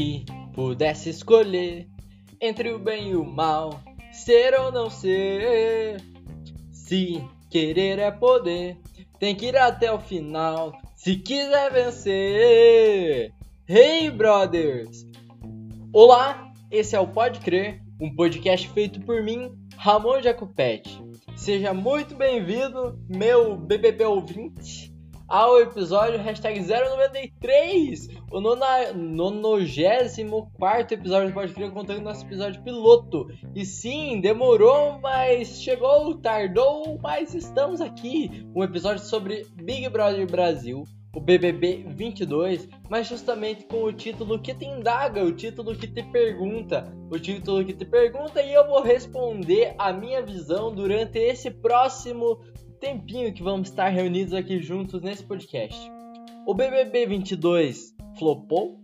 Se pudesse escolher entre o bem e o mal, ser ou não ser. Se querer é poder, tem que ir até o final. Se quiser vencer. Hey, brothers! Olá, esse é o Pode Crer, um podcast feito por mim, Ramon Jacopetti. Seja muito bem-vindo, meu BBB ouvinte ao episódio hashtag 093, o 94 episódio do Pode Crer, contando nosso episódio piloto. E sim, demorou, mas chegou, tardou, mas estamos aqui. Um episódio sobre Big Brother Brasil, o BBB 22, mas justamente com o título que te indaga, o título que te pergunta, o título que te pergunta e eu vou responder a minha visão durante esse próximo tempinho que vamos estar reunidos aqui juntos nesse podcast. O BBB 22 flopou?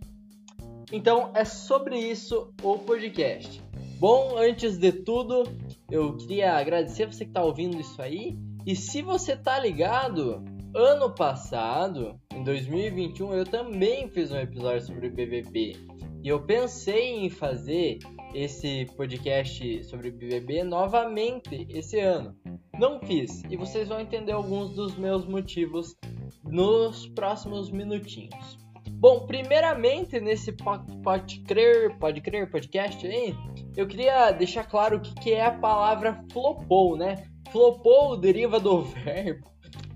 Então é sobre isso o podcast. Bom, antes de tudo, eu queria agradecer você que está ouvindo isso aí. E se você tá ligado, ano passado, em 2021, eu também fiz um episódio sobre o BBB. E eu pensei em fazer esse podcast sobre BBB novamente esse ano. Não fiz, e vocês vão entender alguns dos meus motivos nos próximos minutinhos. Bom, primeiramente nesse pode, crer, pode crer podcast aí, eu queria deixar claro o que, que é a palavra flopou, né? Flopou deriva do verbo,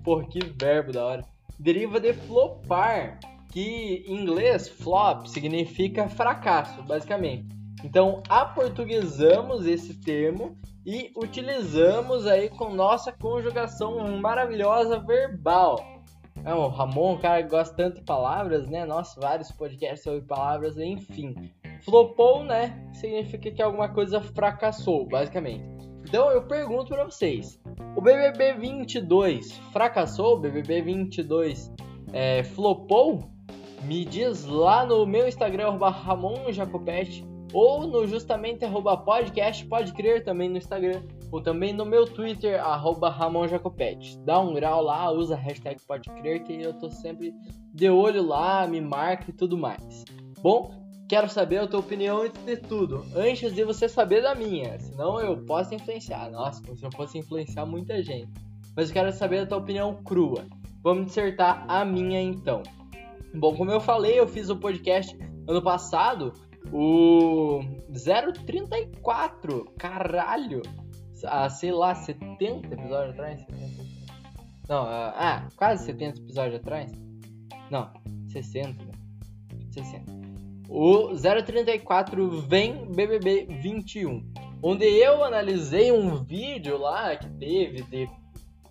por que verbo da hora, deriva de flopar, que em inglês flop significa fracasso, basicamente. Então, aportuguesamos esse termo e utilizamos aí com nossa conjugação maravilhosa verbal. É, o Ramon, cara, gosta tanto de palavras, né? Nossa, vários podcasts sobre palavras, enfim. Flopou, né? Significa que alguma coisa fracassou, basicamente. Então eu pergunto para vocês: o BBB 22 fracassou? O BBB 22 é, flopou? Me diz lá no meu Instagram, Ramon Jacopete ou no justamente arroba podcast, pode crer também no Instagram, ou também no meu Twitter, arroba Ramon Jacopete. Dá um grau lá, usa a hashtag pode crer, que eu tô sempre de olho lá, me marca e tudo mais. Bom, quero saber a tua opinião antes de tudo, antes de você saber da minha, senão eu posso influenciar. Nossa, como se eu fosse influenciar muita gente. Mas eu quero saber a tua opinião crua. Vamos dissertar a minha então. Bom, como eu falei, eu fiz o podcast ano passado o 034, caralho! Ah, sei lá, 70 episódios atrás? 70. Não, ah, ah, quase 70 episódios atrás? Não, 60, 60. Né? O 034 vem BBB 21, onde eu analisei um vídeo lá que teve de,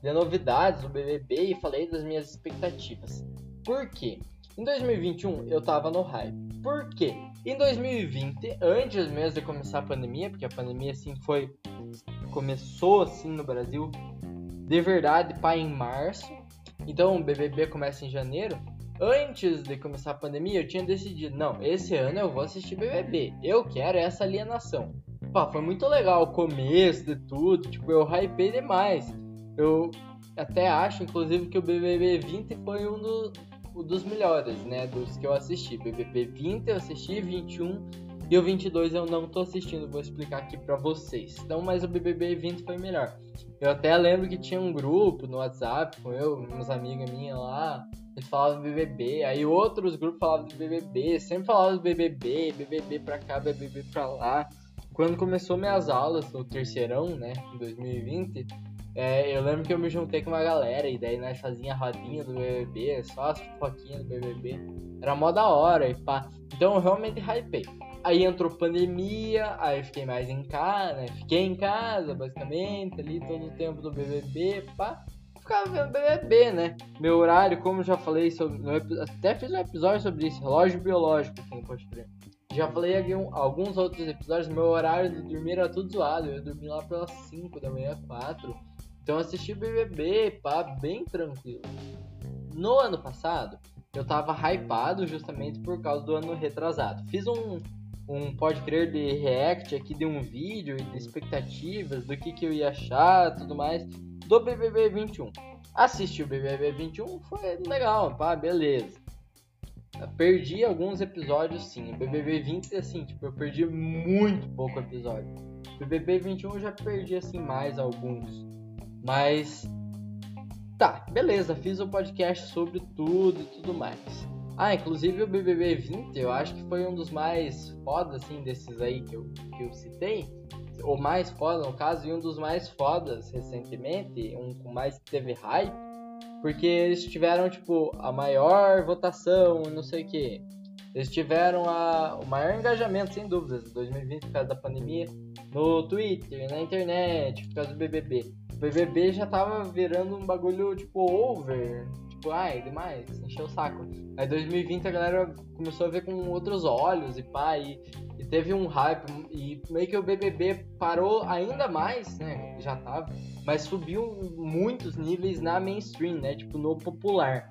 de novidades do BBB e falei das minhas expectativas. Por quê? Em 2021 eu tava no hype. Por quê? Em 2020, antes mesmo de começar a pandemia, porque a pandemia assim foi começou assim no Brasil de verdade para em março. Então o BBB começa em janeiro. Antes de começar a pandemia, eu tinha decidido, não, esse ano eu vou assistir BBB. Eu quero essa alienação. Pá, foi muito legal o começo de tudo, tipo, eu hypei demais. Eu até acho, inclusive, que o BBB 20 foi um do, dos melhores, né? Dos que eu assisti. BBB 20 eu assisti, 21 e o 22 eu não tô assistindo, vou explicar aqui pra vocês. Então, mas o BBB 20 foi melhor. Eu até lembro que tinha um grupo no WhatsApp com eu, umas amigas minhas lá, eles falavam do BBB, aí outros grupos falavam do BBB, sempre falavam do BBB, BBB pra cá, BBB pra lá. Quando começou minhas aulas no terceirão, né, em 2020, é, eu lembro que eu me juntei com uma galera e daí nós fazia a rodinha do BBB, só as foquinhas do BBB. Era mó da hora e pá. Então eu realmente hypei. Aí entrou pandemia, aí eu fiquei mais em casa, né? Fiquei em casa, basicamente, ali todo o tempo do BBB, pá. Ficava vendo BBB, né? Meu horário, como eu já falei, sobre, até fiz um episódio sobre isso, relógio biológico aqui no Pode Crer. Já falei alguns outros episódios, meu horário de dormir era tudo zoado. Eu dormi lá pelas 5 da manhã, 4. Então assisti BBB, pá, bem tranquilo. No ano passado, eu tava hypado justamente por causa do ano retrasado. Fiz um, um pode crer de react aqui de um vídeo e de expectativas do que, que eu ia achar tudo mais do BBB 21. Assisti o BBB 21, foi legal, pá, beleza. perdi alguns episódios sim. BBB 20, assim, tipo, eu perdi muito pouco episódio. BBB 21 eu já perdi, assim, mais alguns. Mas. Tá, beleza, fiz o um podcast sobre tudo e tudo mais. Ah, inclusive o BBB 20, eu acho que foi um dos mais foda, assim, desses aí que eu, que eu citei. O mais foda, no caso, e um dos mais fodas recentemente, um com mais teve hype porque eles tiveram, tipo, a maior votação, não sei o quê. Eles tiveram a, o maior engajamento, sem dúvidas, em 2020 por causa da pandemia, no Twitter, na internet, por causa do BBB. BBB já tava virando um bagulho, tipo, over. Tipo, ai, demais, encheu o saco. Aí 2020 a galera começou a ver com outros olhos e pá, e teve um hype e meio que o BBB parou ainda mais, né? Já tava, mas subiu muitos níveis na mainstream, né? Tipo no popular.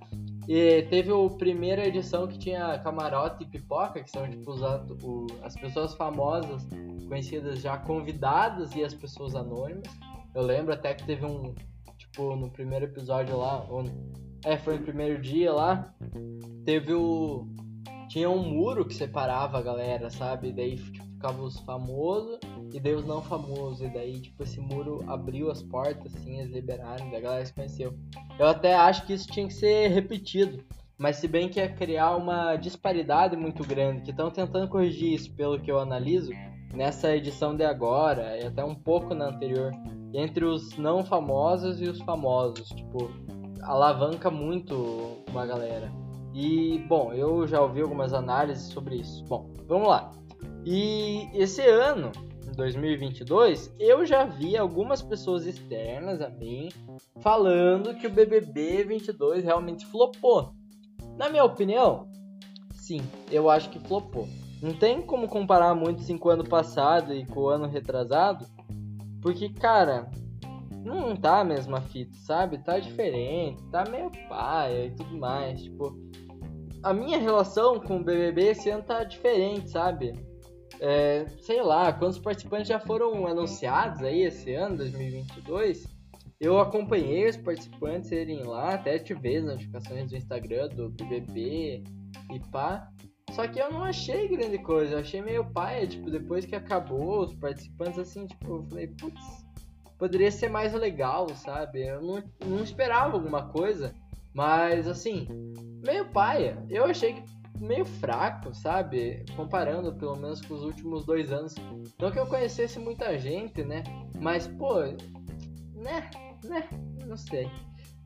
E teve a primeira edição que tinha camarote e pipoca, que são tipo os, o, as pessoas famosas, conhecidas já convidadas e as pessoas anônimas. Eu lembro até que teve um, tipo, no primeiro episódio lá, ou, é, foi no primeiro dia lá, teve o tinha um muro que separava a galera, sabe? E daí tipo, ficava os famosos e daí os não famosos. E daí, tipo, esse muro abriu as portas, assim, eles liberaram, daí a galera se conheceu. Eu até acho que isso tinha que ser repetido. Mas se bem que ia criar uma disparidade muito grande, que estão tentando corrigir isso pelo que eu analiso, nessa edição de agora, e até um pouco na anterior, entre os não famosos e os famosos. Tipo, alavanca muito uma galera. E, bom, eu já ouvi algumas análises sobre isso. Bom, vamos lá. E esse ano, em 2022, eu já vi algumas pessoas externas a mim falando que o BBB 22 realmente flopou. Na minha opinião, sim, eu acho que flopou. Não tem como comparar muito assim, com o ano passado e com o ano retrasado, porque, cara, não tá a mesma fita, sabe? Tá diferente, tá meio paia e tudo mais. Tipo, a minha relação com o BBB esse ano tá diferente, sabe? É, sei lá, quantos participantes já foram anunciados aí esse ano, 2022? Eu acompanhei os participantes irem lá, até tive as notificações do Instagram do BBB e pá. Só que eu não achei grande coisa, eu achei meio paia, tipo, depois que acabou os participantes, assim, tipo, eu falei, putz, poderia ser mais legal, sabe? Eu não, não esperava alguma coisa, mas assim, meio paia. Eu achei meio fraco, sabe? Comparando pelo menos com os últimos dois anos. Não que eu conhecesse muita gente, né? Mas, pô, né? Né? Não sei.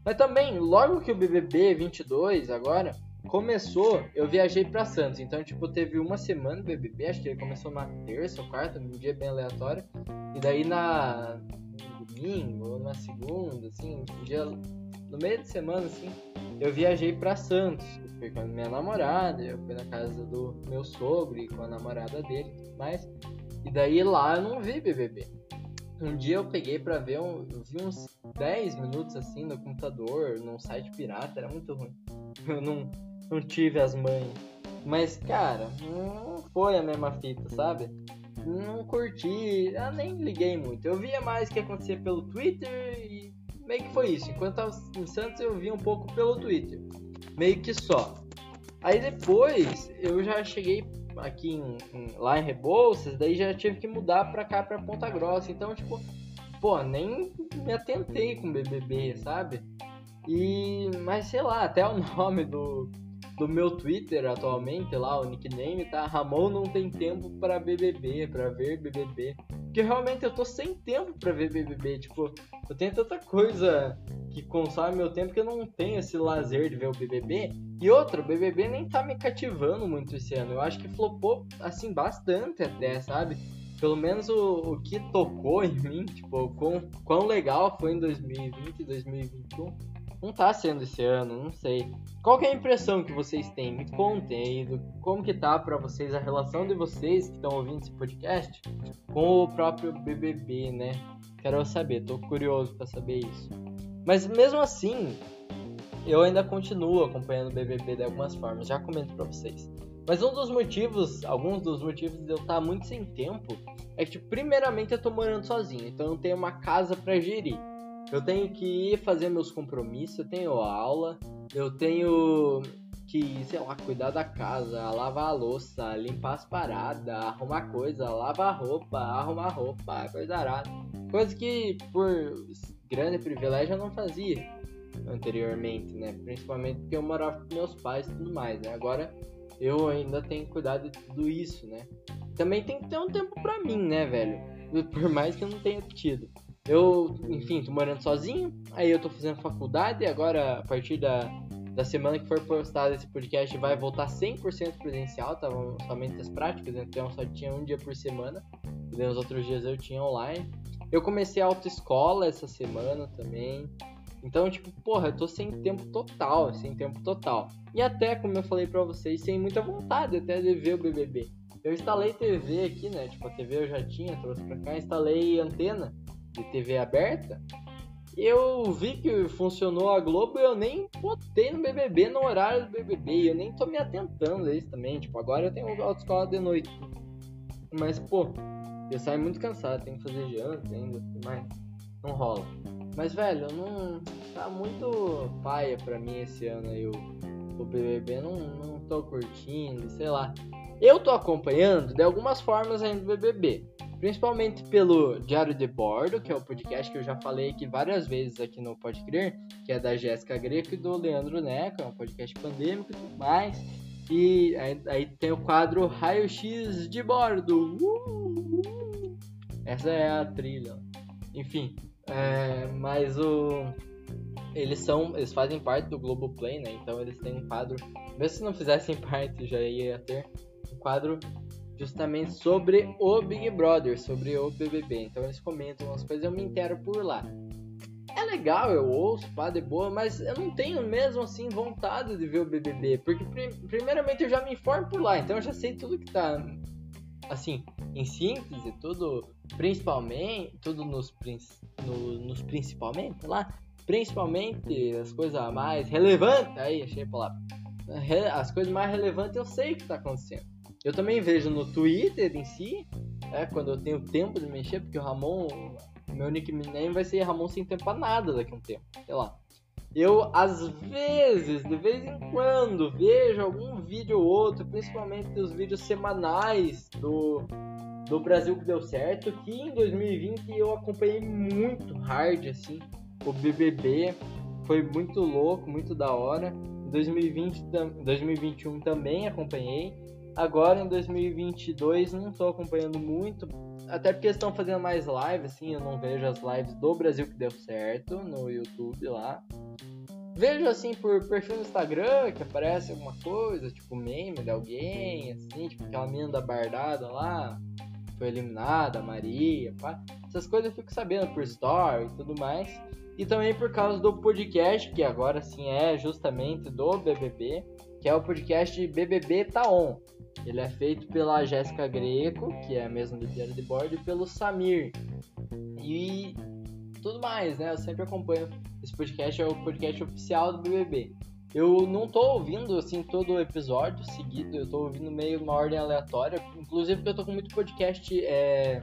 Mas também, logo que o BBB 22 agora começou, eu viajei para Santos. Então, tipo, teve uma semana do BBB, acho que ele começou na terça ou quarta, um dia bem aleatório. E daí na no domingo ou na segunda, assim, um dia no meio de semana, assim, eu viajei para Santos. Fui com a minha namorada, eu fui na casa do meu sogro e com a namorada dele mas E daí lá eu não vi BBB. Um dia eu peguei pra ver, um, eu vi uns 10 minutos assim no computador, num site pirata, era muito ruim. Eu não, não tive as manhas. Mas, cara, não foi a mesma fita, sabe? Não curti, eu nem liguei muito. Eu via mais o que acontecia pelo Twitter e meio que foi isso. Enquanto eu tava em Santos, eu vi um pouco pelo Twitter. Meio que só. Aí depois, eu já cheguei aqui em, em, lá em Rebouças, daí já tive que mudar pra cá, pra Ponta Grossa. Então, tipo, pô, nem me atentei com BBB, sabe? E, mas sei lá, até o nome do, do meu Twitter atualmente, lá, o nickname, tá? Ramon não tem tempo para BBB, para ver BBB. Porque realmente eu tô sem tempo para ver BBB. Tipo, eu tenho tanta coisa que consome meu tempo que eu não tenho esse lazer de ver o BBB. E outra, o BBB nem tá me cativando muito esse ano. Eu acho que flopou, assim, bastante até, sabe? Pelo menos o, o que tocou em mim, tipo, quão, quão legal foi em 2020 e 2021 não tá sendo esse ano, não sei. Qual é a impressão que vocês têm? Me contem aí do, como que tá para vocês a relação de vocês que estão ouvindo esse podcast com o próprio BBB, né? Quero saber, tô curioso para saber isso. Mas mesmo assim, eu ainda continuo acompanhando o BBB de algumas formas, já comento para vocês. Mas um dos motivos, alguns dos motivos de eu estar muito sem tempo, é que, primeiramente, eu tô morando sozinho, então eu tenho uma casa para gerir. Eu tenho que ir fazer meus compromissos, eu tenho aula, eu tenho que, sei lá, cuidar da casa, lavar a louça, limpar as paradas, arrumar coisa, lavar roupa, arrumar roupa, coisa arada. Coisa que por grande privilégio eu não fazia anteriormente, né? Principalmente porque eu morava com meus pais e tudo mais, né? Agora eu ainda tenho que cuidar de tudo isso, né? Também tem que ter um tempo pra mim, né, velho? Por mais que eu não tenha tido. Eu, enfim, tô morando sozinho, aí eu tô fazendo faculdade, agora a partir da, da semana que for postado esse podcast vai voltar 100% presencial, estavam somente as práticas, então só tinha um dia por semana, e os outros dias eu tinha online. Eu comecei a autoescola essa semana também, então, tipo, porra, eu tô sem tempo total, sem tempo total. E até, como eu falei pra vocês, sem muita vontade até de ver o BBB. Eu instalei TV aqui, né? Tipo, a TV eu já tinha, trouxe pra cá, instalei antena de TV aberta. Eu vi que funcionou a Globo eu nem botei no BBB no horário do BBB. Eu nem tô me atentando a isso também. Tipo, agora eu tenho autoescola de noite. Mas, pô, eu saio muito cansado, tenho que fazer janta ainda, mas não rola. Mas, velho, não. Tá muito paia pra mim esse ano aí o, o BBB. Não, não tô curtindo, sei lá. Eu tô acompanhando de algumas formas ainda o BBB. Principalmente pelo Diário de Bordo, que é o podcast que eu já falei aqui várias vezes aqui no Pode Crer, que é da Jéssica Greco e do Leandro Neco, é um podcast pandêmico e tudo mais. E aí, aí tem o quadro Raio X de Bordo. Uh, uh. Essa é a trilha. Enfim, é, mas o eles são, eles fazem parte do Globoplay, né? Então eles têm um quadro, mesmo se não fizessem parte, já ia ter um quadro justamente sobre o Big Brother, sobre o BBB. Então eles comentam umas coisas, eu me intero por lá. É legal, eu ouço, pá, de boa, mas eu não tenho mesmo assim vontade de ver o BBB, porque primeiramente eu já me informo por lá, então eu já sei tudo que tá assim, em síntese, tudo principalmente, tudo nos, no, nos principalmente lá, principalmente as coisas mais relevantes, aí achei a palavra, as coisas mais relevantes eu sei o que está acontecendo. Eu também vejo no Twitter em si, é, quando eu tenho tempo de mexer, porque o Ramon, meu nickname vai ser Ramon sem tempo pra nada daqui a um tempo, sei lá. Eu, às vezes, de vez em quando, vejo algum vídeo ou outro, principalmente os vídeos semanais do, do Brasil que deu certo, que em 2020 eu acompanhei muito hard, assim, o BBB, foi muito louco, muito da hora. Em 2020, 2021 também acompanhei. Agora em 2022 não estou acompanhando muito, até porque estão fazendo mais lives, assim, eu não vejo as lives do Brasil que deu certo no YouTube lá. Vejo assim por perfil no Instagram que aparece alguma coisa, tipo meme de alguém, assim, tipo aquela menina da bardada lá, foi eliminada, Maria, pá. Essas coisas eu fico sabendo por story e tudo mais. E também por causa do podcast, que agora sim é justamente do BBB, que é o podcast BBB Tá On. Ele é feito pela Jéssica Greco, que é a mesma do Diário de Bordo, e pelo Samir. E tudo mais, né? Eu sempre acompanho. Esse podcast é o podcast oficial do BBB. Eu não tô ouvindo, assim, todo o episódio seguido, eu tô ouvindo meio uma ordem aleatória. Inclusive porque eu tô com muito podcast é,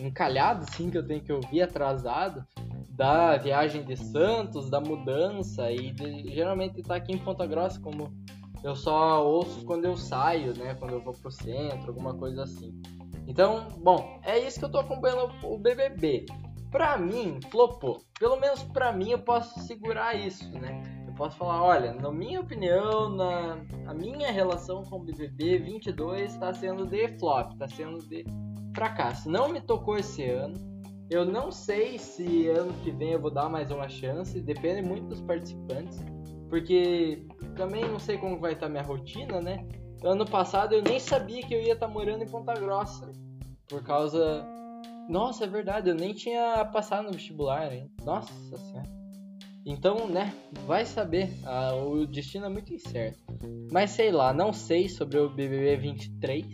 encalhado, assim, que eu tenho que ouvir atrasado. Da viagem de Santos, da mudança e de, geralmente tá aqui em Ponta Grossa, como eu só ouço quando eu saio, né? Quando eu vou pro centro, alguma coisa assim. Então, bom, é isso que eu tô acompanhando o BBB. Pra mim, flopou. Pelo menos pra mim eu posso segurar isso, né? Eu posso falar, olha, na minha opinião, na a minha relação com o BBB 22 está sendo de flop, está sendo de fracasso. Não me tocou esse ano. Eu não sei se ano que vem eu vou dar mais uma chance, depende muito dos participantes, porque também não sei como vai estar minha rotina, né? Ano passado eu nem sabia que eu ia estar morando em Ponta Grossa, por causa. Nossa, é verdade, eu nem tinha passado no vestibular, hein? Nossa senhora. Então, né, vai saber, ah, o destino é muito incerto. Mas sei lá, não sei sobre o BBB 23,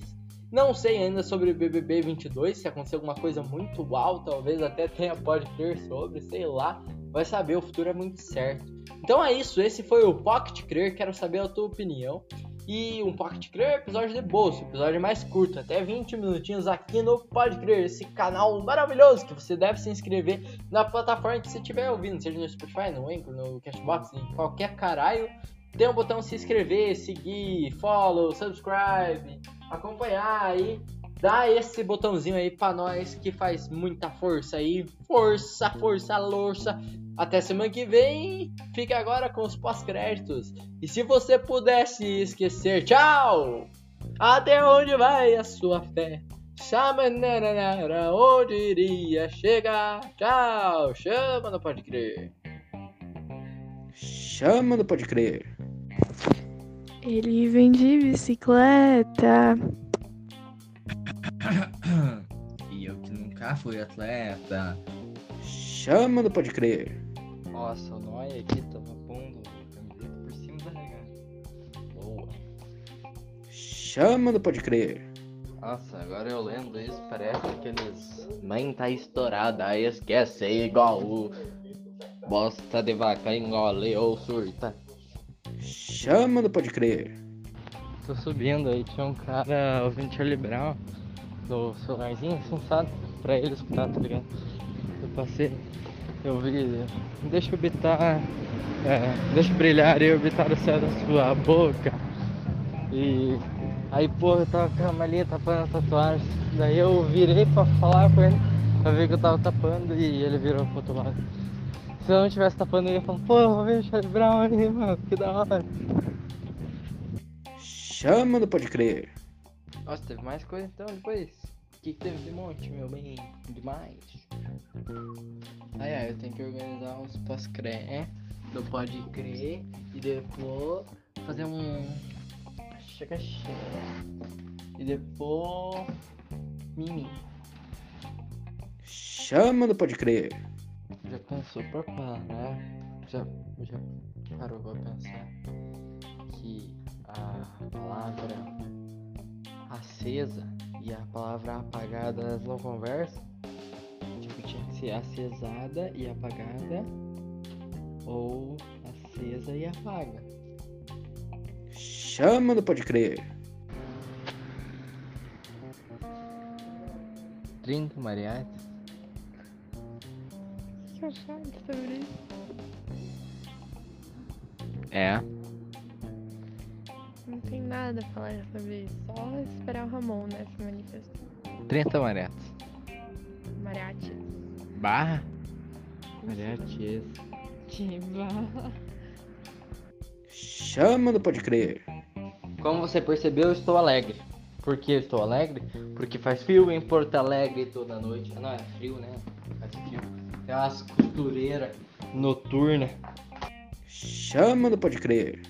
não sei ainda sobre o BBB 22, se acontecer alguma coisa muito uau, talvez até tenha pode ter sobre, sei lá. Vai saber, o futuro é muito certo. Então é isso, esse foi o Pocket Crer, quero saber a tua opinião. E um Pocket Crer é episódio de bolso, episódio mais curto, até 20 minutinhos aqui no Pode Crer, esse canal maravilhoso que você deve se inscrever na plataforma que você estiver ouvindo, seja no Spotify, no Anchor, no Cashbox, em qualquer caralho tem o botão se inscrever, seguir, follow, subscribe, acompanhar aí. Dá esse botãozinho aí pra nós que faz muita força aí. Força, força, louça. Até semana que vem. Fica agora com os pós-créditos. E se você pudesse esquecer, tchau! Até onde vai a sua fé? Chamanara, onde iria chegar? Tchau! Chama, não pode crer. Chama, não pode crer. Ele vem de bicicleta. E eu que nunca fui atleta. Chama, não pode crer. Nossa, o Noia aqui tava pondo a camiseta por cima da regata. Boa. Chama, não pode crer. Nossa, agora eu lendo isso, parece aqueles. Mãe tá estourada, aí esquece igual o. Bosta de vaca engole ou surta. Chama, não pode crer. Tô subindo aí, tinha um cara ouvindo Charlie Brown no celularzinho, assim, sabe? Pra ele escutar, tá ligado? Eu passei, eu vi. Deixa eu habitar. É, deixa brilhar e habitar o céu da sua boca. E aí, porra, eu tava com a malinha tapando a tatuagem. Daí eu virei pra falar com ele, pra ver que eu tava tapando e ele virou pro outro lado. Se eu não tivesse tapando, eu ia falar, vou ver o Charlie Brown aí, mano, que da hora. Chama, não pode crer. Nossa, teve mais coisa então depois? O que, que teve de monte, meu bem? Demais. Ai, ai, eu tenho que organizar uns pós-cré do Pode Crer e depois fazer um. Chega, chega. E depois. Mimi. Chama, não pode crer. Já pensou pra parar? Já, já parou pra pensar que a palavra acesa e a palavra apagada elas não conversam? Tipo, tinha que ser acesada e apagada ou acesa e apaga. Chama, não pode crer. 30 mariachis? O que eu achava sobre isso? É. Não tem nada a falar sobre isso. Só esperar o Ramon, né, se manifestar. 30 mariachis. Mariachi. Barra? Mariachis. Que barra. Chama, não pode crer. Como você percebeu, eu estou alegre. Por que eu estou alegre? Porque faz frio em Porto Alegre toda noite. Não, é frio, né? Faz frio. Tem umas costureiras noturnas. Chama, não pode crer.